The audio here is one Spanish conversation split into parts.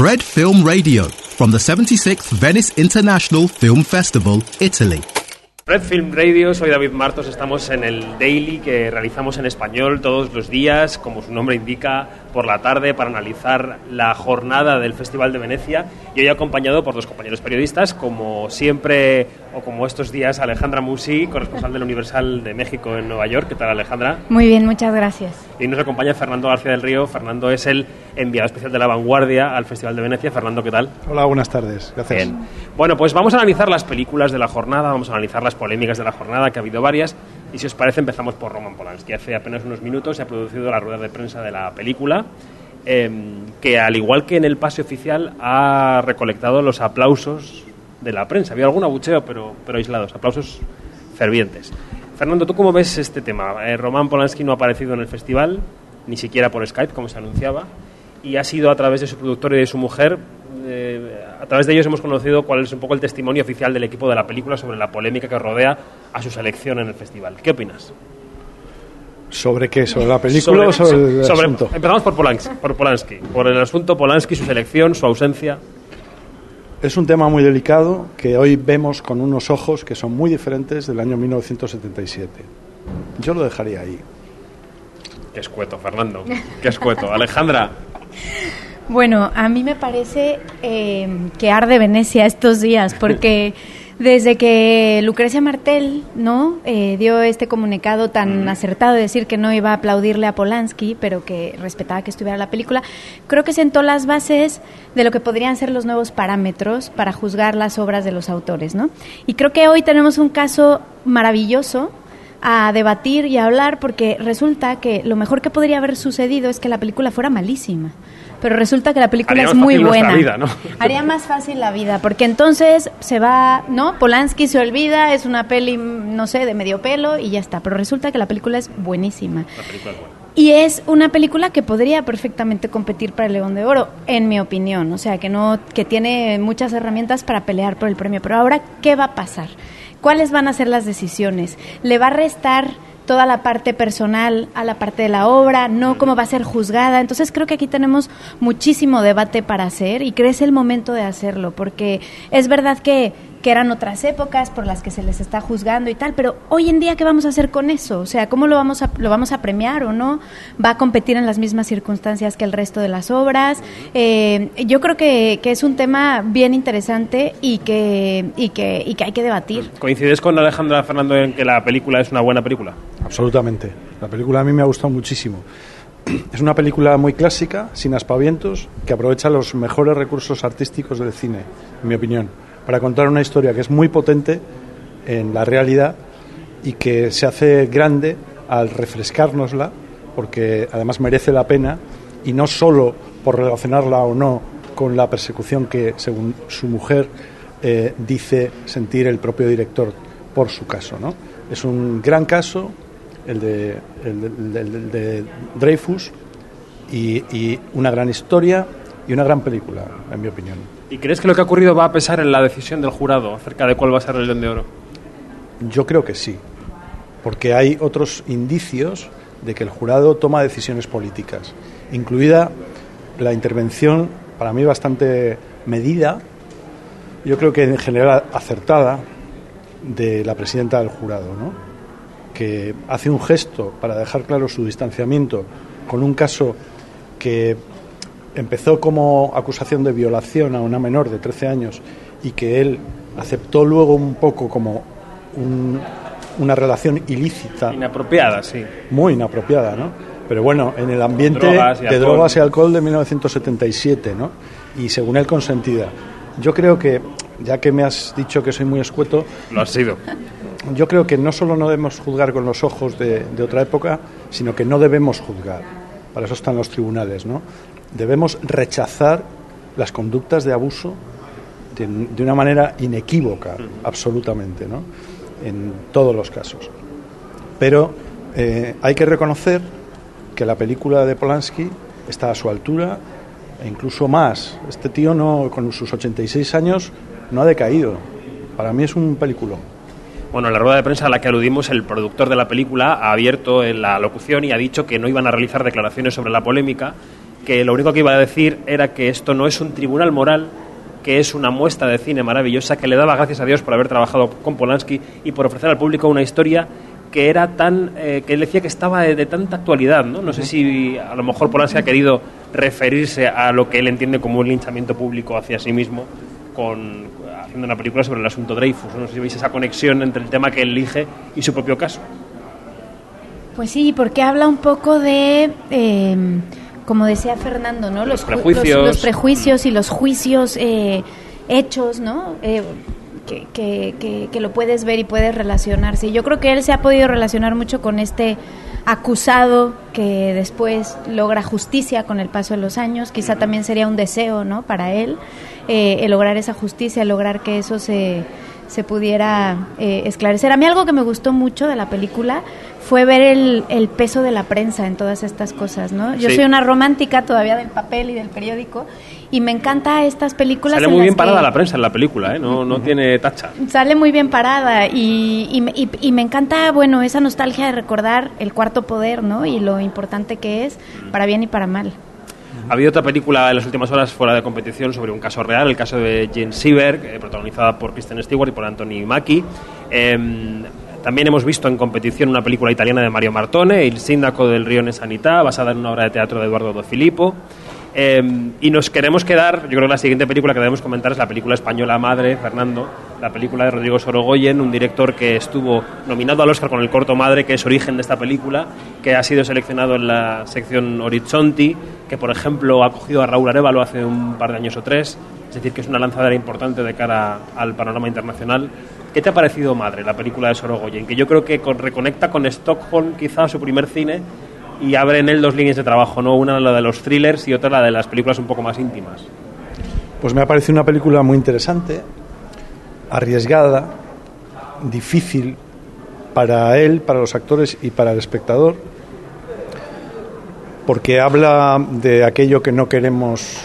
Fred Film Radio from the 76th Venice International Film Festival, Italy. Red Film Radio, soy David Martos, estamos en el daily que realizamos en español todos los días, como su nombre indica, por la tarde para analizar la jornada del Festival de Venecia y hoy acompañado por dos compañeros periodistas, como siempre o como estos días Alejandra Musi, corresponsal del Universal de México en Nueva York. ¿Qué tal Alejandra? Muy bien, muchas gracias. Y nos acompaña Fernando García del Río. Fernando es el enviado especial de la vanguardia al Festival de Venecia. Fernando, ¿qué tal? Hola, buenas tardes. Gracias. Bien. Bueno, pues vamos a analizar las películas de la jornada, vamos a analizar las polémicas de la jornada, que ha habido varias. Y si os parece, empezamos por Roman Polanski. Hace apenas unos minutos se ha producido la rueda de prensa de la película, eh, que al igual que en el pase oficial ha recolectado los aplausos de la prensa. Había algún abucheo, pero, pero aislados, aplausos fervientes. Fernando, ¿tú cómo ves este tema? Eh, Roman Polanski no ha aparecido en el festival, ni siquiera por Skype, como se anunciaba, y ha sido a través de su productor y de su mujer eh, a través de ellos hemos conocido cuál es un poco el testimonio oficial del equipo de la película sobre la polémica que rodea a su selección en el festival. ¿Qué opinas? ¿Sobre qué? ¿Sobre la película o sobre el sobre- asunto? Empezamos por Polanski, por Polanski, por el asunto Polanski, su selección, su ausencia. Es un tema muy delicado que hoy vemos con unos ojos que son muy diferentes del año 1977. Yo lo dejaría ahí. Qué escueto, Fernando. Qué escueto. Alejandra, Bueno, a mí me parece eh, que arde Venecia estos días, porque desde que Lucrecia Martel no Eh, dio este comunicado tan acertado de decir que no iba a aplaudirle a Polanski, pero que respetaba que estuviera la película, creo que sentó las bases de lo que podrían ser los nuevos parámetros para juzgar las obras de los autores, ¿no? Y creo que hoy tenemos un caso maravilloso a debatir y a hablar porque resulta que lo mejor que podría haber sucedido es que la película fuera malísima. Pero resulta que la película Haría es más muy buena. vida, ¿no? Haría más fácil la vida, porque entonces se va, ¿no? Polanski se olvida, es una peli, no sé, de medio pelo y ya está. Pero resulta que la película es buenísima. la película es buena. Y es una película que podría perfectamente competir para el León de Oro, en mi opinión. O sea, que no, que tiene muchas herramientas para pelear por el premio. Pero ahora, ¿qué va a pasar? ¿Cuáles van a ser las decisiones? ¿Le va a restar toda la parte personal a la parte de la obra? ¿No cómo va a ser juzgada? Entonces creo que aquí tenemos muchísimo debate para hacer y es el momento de hacerlo, porque es verdad que, que eran otras épocas por las que se les está juzgando y tal, pero hoy en día, ¿qué vamos a hacer con eso? O sea, ¿cómo lo vamos a, lo vamos a premiar o no? ¿Va a competir en las mismas circunstancias que el resto de las obras? Eh, yo creo que, que es un tema bien interesante y que, y que, y que hay que debatir. ¿Coincides con Alejandra Fernando en que la película es una buena película? Absolutamente. La película a mí me ha gustado muchísimo. Es una película muy clásica, sin aspavientos, que aprovecha los mejores recursos artísticos del cine, en mi opinión, para contar una historia que es muy potente en la realidad y que se hace grande al refrescárnosla, porque además merece la pena, y no solo por relacionarla o no con la persecución que, según su mujer, eh, dice sentir el propio director por su caso. ¿no? Es un gran caso, el de, el de- el Dreyfus, y, y una gran historia y una gran película, en mi opinión. ¿Y crees que lo que ha ocurrido va a pesar en la decisión del jurado acerca de cuál va a ser el León de Oro? Yo creo que sí, porque hay otros indicios de que el jurado toma decisiones políticas, incluida la intervención, para mí bastante medida, yo creo que en general acertada, de la presidenta del jurado, ¿no? Que hace un gesto para dejar claro su distanciamiento con un caso que empezó como acusación de violación a una menor de 13 años y que él aceptó luego un poco como un- una relación ilícita, Inapropiada, sí. muy inapropiada, ¿no? Pero bueno, en el ambiente Drogas de drogas y alcohol de 1977, ¿no? Y según él consentida. Yo creo que, ya que me has dicho que soy muy escueto, Lo ha sido. yo creo que no solo no debemos juzgar con los ojos de, de otra época, sino que no debemos juzgar. Para eso están los tribunales, ¿no? Debemos rechazar las conductas de abuso de, de una manera inequívoca, absolutamente, ¿no? En todos los casos. Pero eh, hay que reconocer que la película de Polanski está a su altura e incluso más. Este tío no, con sus 86 años no ha decaído. Para mí es un peliculón. Bueno, en la rueda de prensa a la que aludimos, el productor de la película ha abierto en la locución y ha dicho que no iban a realizar declaraciones sobre la polémica que lo único que iba a decir era que esto no es un tribunal moral, que es una muestra de cine maravillosa, que le daba gracias a Dios por haber trabajado con Polanski y por ofrecer al público una historia que era tan eh, que él decía que estaba de, tanta actualidad no no sé si a lo mejor Polanski ha querido referirse a lo que él entiende como un linchamiento público hacia sí mismo con haciendo una película sobre el asunto Dreyfus no sé si veis esa conexión entre el tema que él elige y su propio caso. Pues sí porque habla un poco de eh, como decía Fernando no los, los prejuicios los, los, prejuicios y los juicios eh, hechos no eh, que, que, que, que, lo puedes ver y puedes relacionarse. Yo creo que él se ha podido relacionar mucho con este acusado que después logra justicia con el paso de los años. Quizá también sería un deseo, ¿no? Para él, eh, el lograr esa justicia, lograr que eso se, se pudiera eh, esclarecer. A mí algo que me gustó mucho de la película fue ver el, el peso de la prensa en todas estas cosas, ¿no? Yo sí. soy una romántica todavía del papel y del periódico y me encanta estas películas. Sale muy bien parada que... la prensa en la película, ¿eh? no, no tiene tacha. Sale muy bien parada y, y, y, y, me encanta, bueno, esa nostalgia de recordar el cuarto poder, ¿no? Y lo importante que es para bien y para mal. Ha habido otra película en las últimas horas fuera de competición sobre un caso real, el caso de Jane Sieberg, eh, protagonizada por Kristen Stewart y por Anthony Mackie. Eh, también hemos visto en competición una película italiana de Mario Martone, Il Sindaco del Rione Sanità, basada en una obra de teatro de Eduardo Do Filippo. Eh, y nos queremos quedar, yo creo que la siguiente película que debemos comentar es la película española Madre, Fernando, la película de Rodrigo Sorogoyen, un director que estuvo nominado al Oscar con el corto Madre, que es origen de esta película, que ha sido seleccionado en la sección Horizonti, que por ejemplo ha cogido a Raúl Arevalo hace un par de años o tres, es decir, que es una lanzadera importante de cara al panorama internacional. ¿Qué te ha parecido Madre, la película de Sorogoyen? Que yo creo que reconecta con Stockholm, quizá su primer cine, y abre en él dos líneas de trabajo, ¿no? Una la de los thrillers y otra la de las películas un poco más íntimas. Pues me ha parecido una película muy interesante, arriesgada, difícil para él, para los actores y para el espectador, porque habla de aquello que no queremos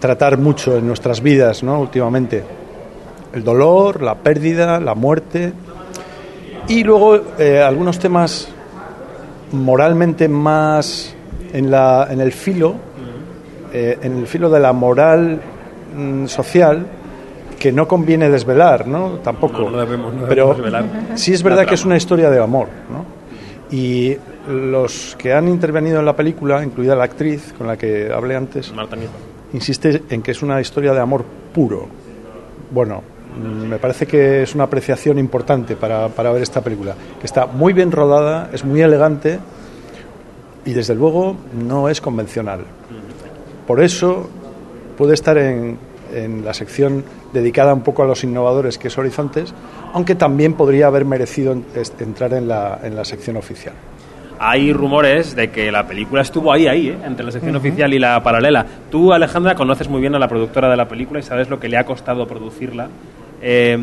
tratar mucho en nuestras vidas, ¿no? Últimamente, el dolor, la pérdida, la muerte y luego eh, algunos temas moralmente más en, la, en el filo, eh, en el filo de la moral mm, social, que no conviene desvelar, ¿no? Tampoco. No, no debemos, no Pero desvelar. sí es verdad que es una historia de amor, ¿no? Y los que han intervenido en la película, incluida la actriz con la que hablé antes, Marta insiste en que es una historia de amor puro. Bueno, me parece que es una apreciación importante para, para, ver esta película, que está muy bien rodada, es muy elegante y desde luego no es convencional. Por eso puede estar en, en la sección dedicada un poco a los innovadores, que es Horizontes, aunque también podría haber merecido entrar en la, en la sección oficial hay rumores de que la película estuvo ahí, ahí, ¿eh? entre la sección uh -huh. oficial y la paralela. Tú, Alejandra, conoces muy bien a la productora de la película y sabes lo que le ha costado producirla. Eh,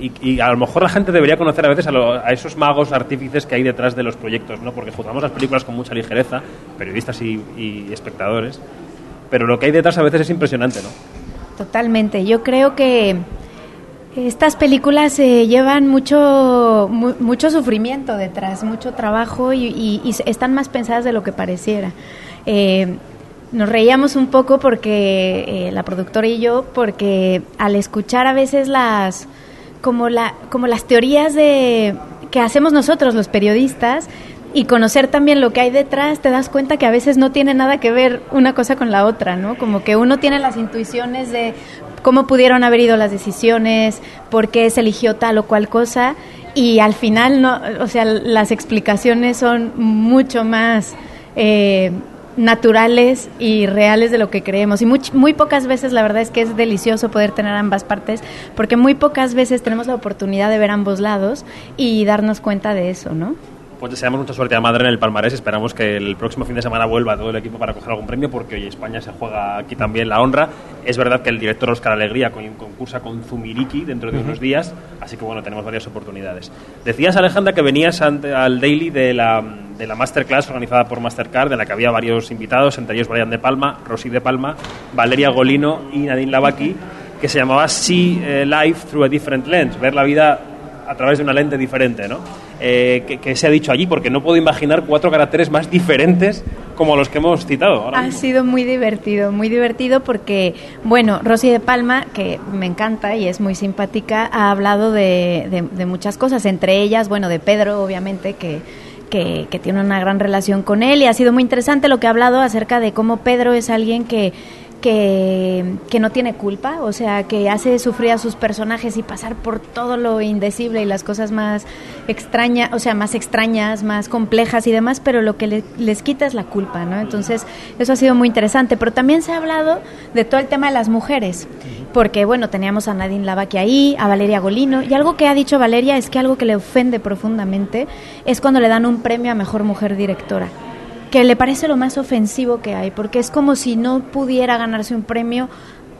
y, y, a lo mejor la gente debería conocer a veces a, lo, a, esos magos artífices que hay detrás de los proyectos, ¿no? porque juzgamos las películas con mucha ligereza, periodistas y, y espectadores, pero lo que hay detrás a veces es impresionante. ¿no? Totalmente. Yo creo que estas películas eh, llevan mucho, mu mucho sufrimiento detrás, mucho trabajo y, están más pensadas de lo que pareciera. Eh, nos reíamos un poco porque eh, la productora y yo, porque al escuchar a veces las como la como las teorías de que hacemos nosotros los periodistas y conocer también lo que hay detrás, te das cuenta que a veces no tiene nada que ver una cosa con la otra, ¿no? Como que uno tiene las intuiciones de cómo pudieron haber ido las decisiones, por qué se eligió tal o cual cosa, y al final, no, o sea, las explicaciones son mucho más eh, naturales y reales de lo que creemos. Y muy, muy pocas veces, la verdad es que es delicioso poder tener ambas partes, porque muy pocas veces tenemos la oportunidad de ver ambos lados y darnos cuenta de eso, ¿no? Pues deseamos mucha suerte a Madre en el palmarés. Esperamos que el próximo fin de semana vuelva todo el equipo para coger algún premio, porque hoy España se juega aquí también la honra. Es verdad que el director Oscar Alegría concursa con Zumiriki dentro de uh -huh. unos días, así que bueno, tenemos varias oportunidades. Decías, Alejandra, que venías ante, al daily de la, de la masterclass organizada por Mastercard, de la que había varios invitados, entre ellos Brian de Palma, Rosy de Palma, Valeria Golino y Nadine Lavaki, que se llamaba See Life Through a Different Lens, ver la vida a través de una lente diferente, ¿no? eh, que, se ha dicho allí, porque no puedo imaginar cuatro caracteres más diferentes como los que hemos citado. Ahora ha sido muy divertido, muy divertido porque, bueno, Rosy de Palma, que me encanta y es muy simpática, ha hablado de, de muchas cosas, entre ellas, bueno, de Pedro, obviamente, que que, que, tiene una gran relación con él y ha sido muy interesante lo que ha hablado acerca de cómo Pedro es alguien que que, que, no tiene culpa, o sea, que hace sufrir a sus personajes y pasar por todo lo indecible y las cosas más extrañas, o sea, más extrañas, más complejas y demás, pero lo que les quita es la culpa, ¿no? Entonces, eso ha sido muy interesante. Pero también se ha hablado de todo el tema de las mujeres, porque, bueno, teníamos a Nadine Lavaki ahí, a Valeria Golino, y algo que ha dicho Valeria es que algo que le ofende profundamente es cuando le dan un premio a Mejor Mujer Directora que le parece lo más ofensivo que hay, porque es como si no pudiera ganarse un premio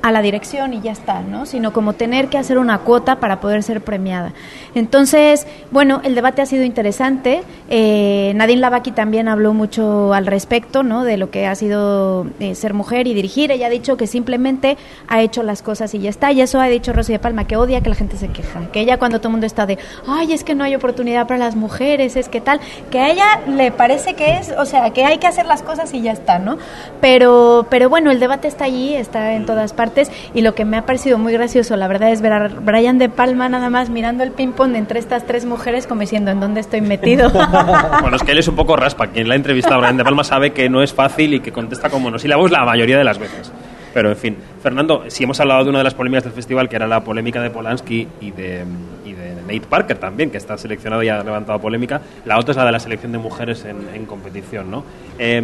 a la dirección y ya está, ¿no? Sino como tener que hacer una cuota para poder ser premiada. Entonces, bueno, el debate ha sido interesante. Eh, Nadine Lavaki también habló mucho al respecto, ¿no? De lo que ha sido eh, ser mujer y dirigir. Ella ha dicho que simplemente ha hecho las cosas y ya está. Y eso ha dicho Rosy de Palma, que odia que la gente se queja. Que ella cuando todo el mundo está de, ay, es que no hay oportunidad para las mujeres, es que tal, que a ella le parece que es, o sea, que hay que hacer las cosas y ya está, ¿no? Pero, pero bueno, el debate está allí, está en todas partes y lo que me ha parecido muy gracioso, la verdad, es ver a Brian De Palma nada más mirando el ping-pong entre estas tres mujeres como diciendo, ¿en dónde estoy metido? bueno, es que él es un poco raspa. Quien la ha entrevistado a Brian De Palma sabe que no es fácil y que contesta con monosílabos la mayoría de las veces. Pero, en fin, Fernando, si hemos hablado de una de las polémicas del festival, que era la polémica de Polanski y de, y de Nate Parker también, que está seleccionado y ha levantado polémica, la otra es la de la selección de mujeres en, en competición, ¿no? Eh,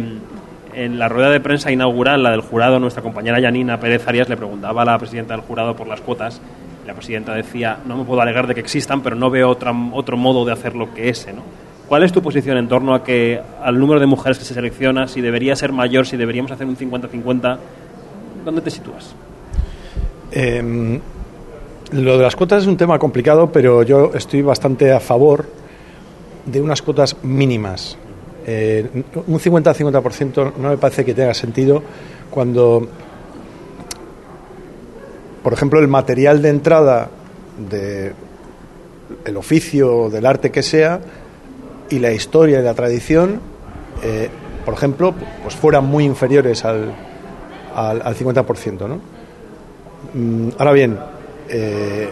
en la rueda de prensa inaugural, la del jurado, nuestra compañera Yanina Pérez Arias le preguntaba a la presidenta del jurado por las cuotas. La presidenta decía, no me puedo alegar de que existan, pero no veo otra, otro modo de hacerlo que ese. ¿no? ¿Cuál es tu posición en torno a que al número de mujeres que se selecciona, si debería ser mayor, si deberíamos hacer un 50-50? ¿Dónde te sitúas? Em, lo de las cuotas es un tema complicado, pero yo estoy bastante a favor de unas cuotas mínimas. Eh, un 50-50% no me parece que tenga sentido cuando, por ejemplo, el material de entrada de el oficio, del arte que sea, y la historia y la tradición, eh, por ejemplo, pues fueran muy inferiores al, al, 50%. ¿no? Mm, ahora bien, eh,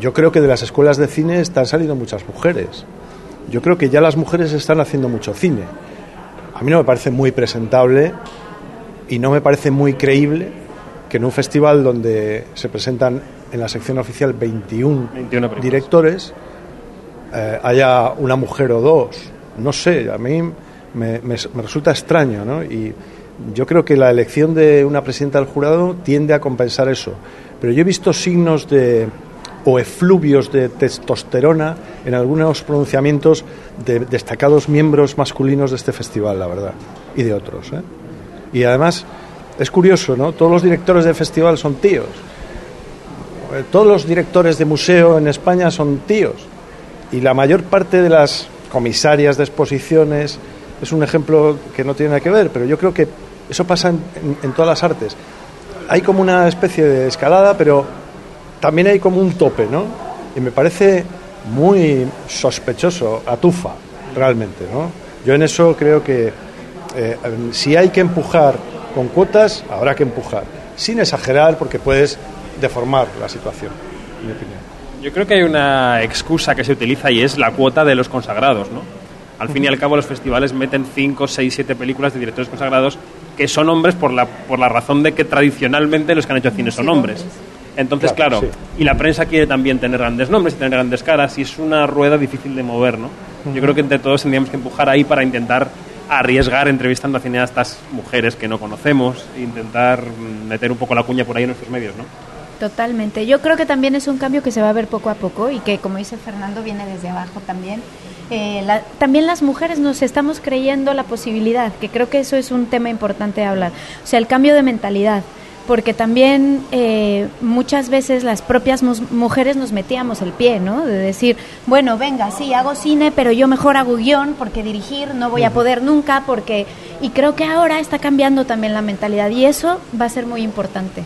yo creo que de las escuelas de cine están saliendo muchas mujeres yo creo que ya las mujeres están haciendo mucho cine. A mí no me parece muy presentable y no me parece muy creíble que en un festival donde se presentan en la sección oficial 21, directores eh, haya una mujer o dos. No sé, a mí me, me resulta extraño, ¿no? Y yo creo que la elección de una presidenta del jurado tiende a compensar eso. Pero yo he visto signos de o efluvios de testosterona en algunos pronunciamientos de destacados miembros masculinos de este festival, la verdad, y de otros. ¿eh? Y además, es curioso, ¿no? Todos los directores del festival son tíos. Eh, todos los directores de museo en España son tíos. Y la mayor parte de las comisarias de exposiciones es un ejemplo que no tiene nada que ver, pero yo creo que eso pasa en todas las artes. Hay como una especie de escalada, pero también hay como un tope, ¿no? Y me parece muy sospechoso, atufa, realmente, ¿no? Yo en eso creo que eh, si hay que empujar con cuotas, habrá que empujar, sin exagerar porque puedes deformar la situación, en mi opinión. Yo creo que hay una excusa que se utiliza y es la cuota de los consagrados, ¿no? Al fin y al cabo los festivales meten 5, 6, 7 películas de directores consagrados que son hombres por la, por la razón de que tradicionalmente los que han hecho cine son hombres. Entonces, claro, y la prensa quiere también tener grandes nombres y tener grandes caras, y es una rueda difícil de mover, ¿no? Yo creo que entre todos tendríamos que empujar ahí para intentar arriesgar entrevistando a cineastas mujeres que no conocemos e intentar meter un poco la cuña por ahí en nuestros medios, ¿no? Totalmente. Yo creo que también es un cambio que se va a ver poco a poco y que, como dice Fernando, viene desde abajo también. Eh, también las mujeres nos estamos creyendo la posibilidad, que creo que eso es un tema importante de hablar. O sea, el cambio de mentalidad porque también eh, muchas veces las propias mujeres nos metíamos el pie, ¿no? De decir, bueno, venga, sí, hago cine, pero yo mejor hago guion, porque dirigir no voy a poder nunca, porque... Y creo que ahora está cambiando también la mentalidad y eso va a ser muy importante.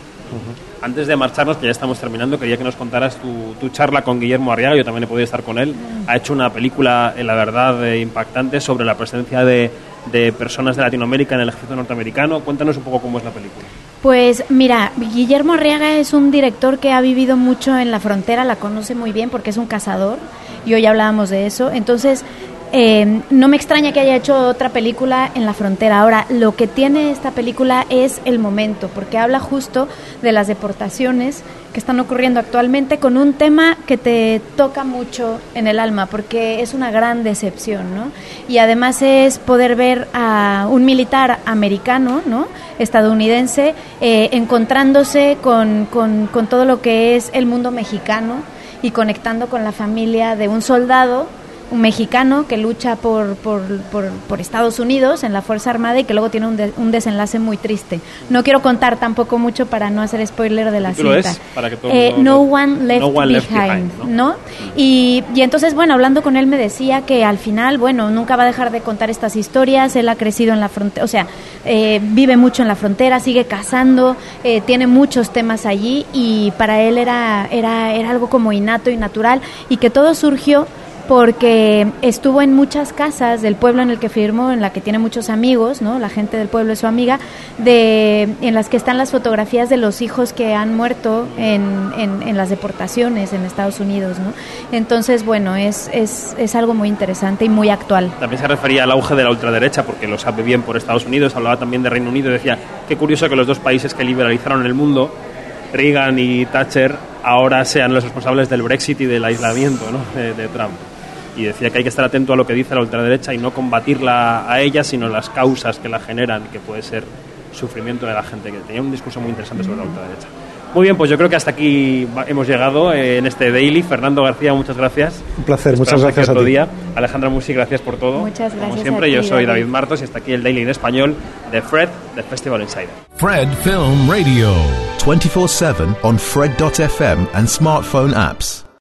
Antes de marcharnos, que ya estamos terminando, quería que nos contaras tu, tu charla con Guillermo Arriaga, yo también he podido estar con él. Ha hecho una película, eh, la verdad, eh, impactante sobre la presencia de, de personas de Latinoamérica en el ejército norteamericano. Cuéntanos un poco cómo es la película. Pues mira, Guillermo Arriaga es un director que ha vivido mucho en la frontera, la conoce muy bien porque es un cazador y hoy hablábamos de eso. Entonces, eh, no me extraña que haya hecho otra película en la frontera. Ahora, lo que tiene esta película es el momento, porque habla justo de las deportaciones que están ocurriendo actualmente con un tema que te toca mucho en el alma, porque es una gran decepción, ¿no? Y además es poder ver a un militar americano, ¿no? Estadounidense, eh, encontrándose con, con, con todo lo que es el mundo mexicano y conectando con la familia de un soldado un mexicano que lucha por, por, por, por, Estados Unidos en la Fuerza Armada y que luego tiene un, de, un, desenlace muy triste. No quiero contar tampoco mucho para no hacer spoiler de la cinta. Es? Para que todo eh, no, one Left, no one left Behind, ¿no? ¿no? Y, y, entonces, bueno, hablando con él me decía que al final, bueno, nunca va a dejar de contar estas historias, él ha crecido en la frontera, o sea, eh, vive mucho en la frontera, sigue cazando, eh, tiene muchos temas allí y para él era, era, era algo como innato y natural y que todo surgió porque estuvo en muchas casas del pueblo en el que firmó, en la que tiene muchos amigos, ¿no? La gente del pueblo es su amiga, de, en las que están las fotografías de los hijos que han muerto en, las deportaciones en Estados Unidos, ¿no? Entonces, bueno, es, es, algo muy interesante y muy actual. También se refería al auge de la ultraderecha, porque lo sabe bien por Estados Unidos, hablaba también de Reino Unido y decía, qué curioso que los dos países que liberalizaron el mundo, Reagan y Thatcher, ahora sean los responsables del Brexit y del aislamiento de Trump y decía que hay que estar atento a lo que dice la ultraderecha y no combatirla a ella, sino las causas que la generan, que puede ser sufrimiento de la gente, que tenía un discurso muy interesante sobre la ultraderecha. Muy bien, pues yo creo que hasta aquí hemos llegado en este daily. Fernando García, muchas gracias. Un placer, muchas gracias otro a ti. día. Alejandra Musi, gracias por todo. Muchas gracias. Como siempre, ti, yo soy David. Martos y hasta aquí el daily en español de Fred, de Festival Insider. Fred Film Radio. 24 7 on Fred.fm and smartphone apps.